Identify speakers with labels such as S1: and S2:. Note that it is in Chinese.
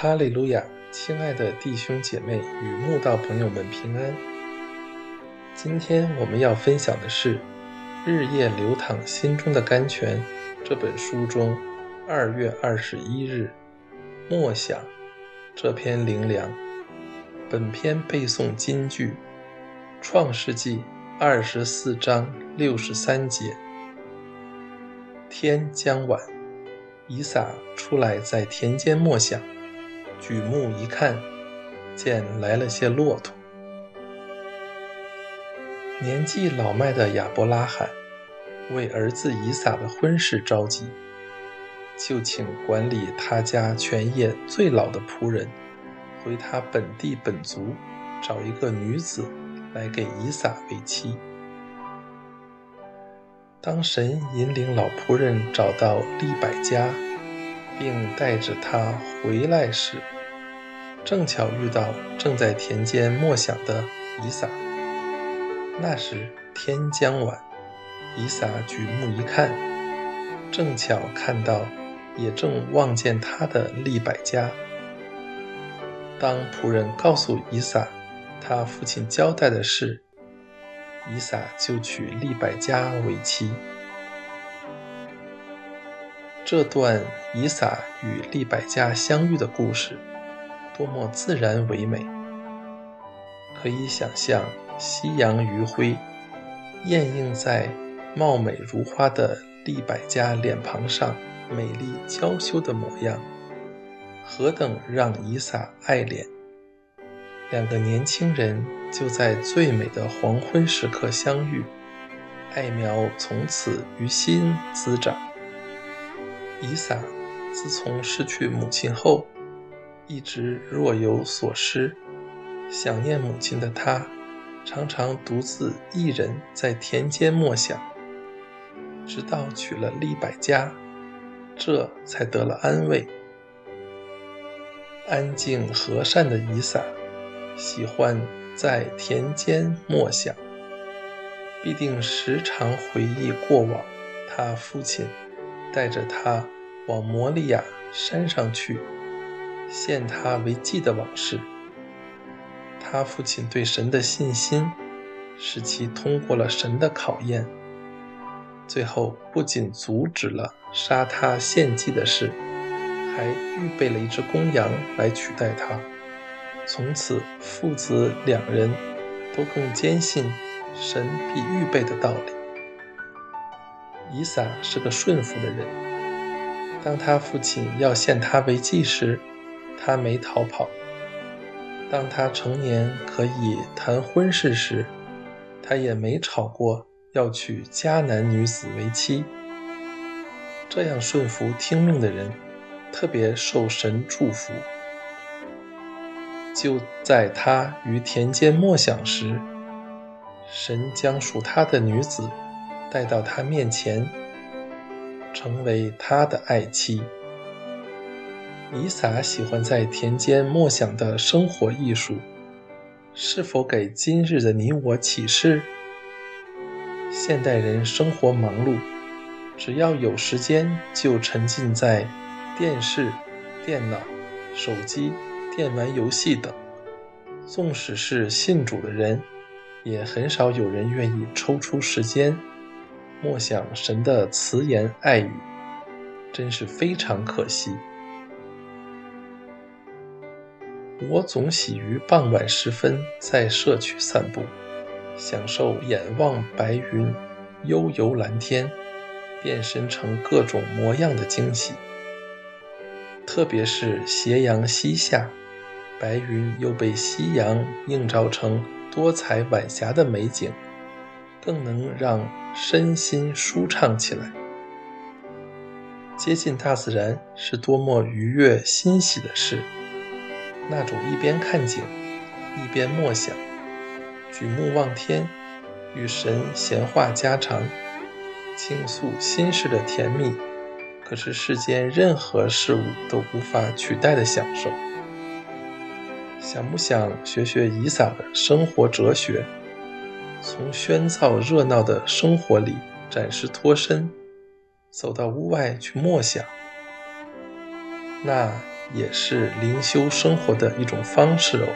S1: 哈利路亚，亲爱的弟兄姐妹与慕道朋友们平安。今天我们要分享的是《日夜流淌心中的甘泉》这本书中二月二十一日默想这篇灵粮。本篇背诵金句：《创世纪》二十四章六十三节。天将晚，以撒出来在田间默想。举目一看，见来了些骆驼。年纪老迈的亚伯拉罕为儿子以撒的婚事着急，就请管理他家全业最老的仆人回他本地本族找一个女子来给以撒为妻。当神引领老仆人找到利百家。并带着他回来时，正巧遇到正在田间默想的以撒。那时天将晚，以撒举目一看，正巧看到也正望见他的利百家。当仆人告诉以撒他父亲交代的事，以撒就娶利百家为妻。这段以撒与利百加相遇的故事，多么自然唯美！可以想象夕阳余晖映映在貌美如花的利百加脸庞上，美丽娇羞的模样，何等让以撒爱怜！两个年轻人就在最美的黄昏时刻相遇，爱苗从此于心滋长。以撒自从失去母亲后，一直若有所失。想念母亲的他，常常独自一人在田间默想，直到娶了利百家，这才得了安慰。安静和善的以撒，喜欢在田间默想，必定时常回忆过往，他父亲。带着他往摩利亚山上去，献他为祭的往事。他父亲对神的信心，使其通过了神的考验。最后不仅阻止了杀他献祭的事，还预备了一只公羊来取代他。从此父子两人都更坚信神必预备的道理。以撒是个顺服的人。当他父亲要献他为祭时，他没逃跑；当他成年可以谈婚事时，他也没吵过要娶迦南女子为妻。这样顺服听命的人，特别受神祝福。就在他于田间默想时，神将属他的女子。带到他面前，成为他的爱妻。以撒喜欢在田间默想的生活艺术，是否给今日的你我启示？现代人生活忙碌，只要有时间就沉浸在电视、电脑、手机、电玩游戏等。纵使是信主的人，也很少有人愿意抽出时间。默想神的慈言爱语，真是非常可惜。我总喜于傍晚时分在社区散步，享受眼望白云、悠游蓝天，变身成各种模样的惊喜。特别是斜阳西下，白云又被夕阳映照成多彩晚霞的美景。更能让身心舒畅起来。接近大自然是多么愉悦欣喜的事！那种一边看景，一边默想，举目望天，与神闲话家常，倾诉心事的甜蜜，可是世间任何事物都无法取代的享受。想不想学学以撒的生活哲学？从喧噪热闹的生活里暂时脱身，走到屋外去默想，那也是灵修生活的一种方式哦。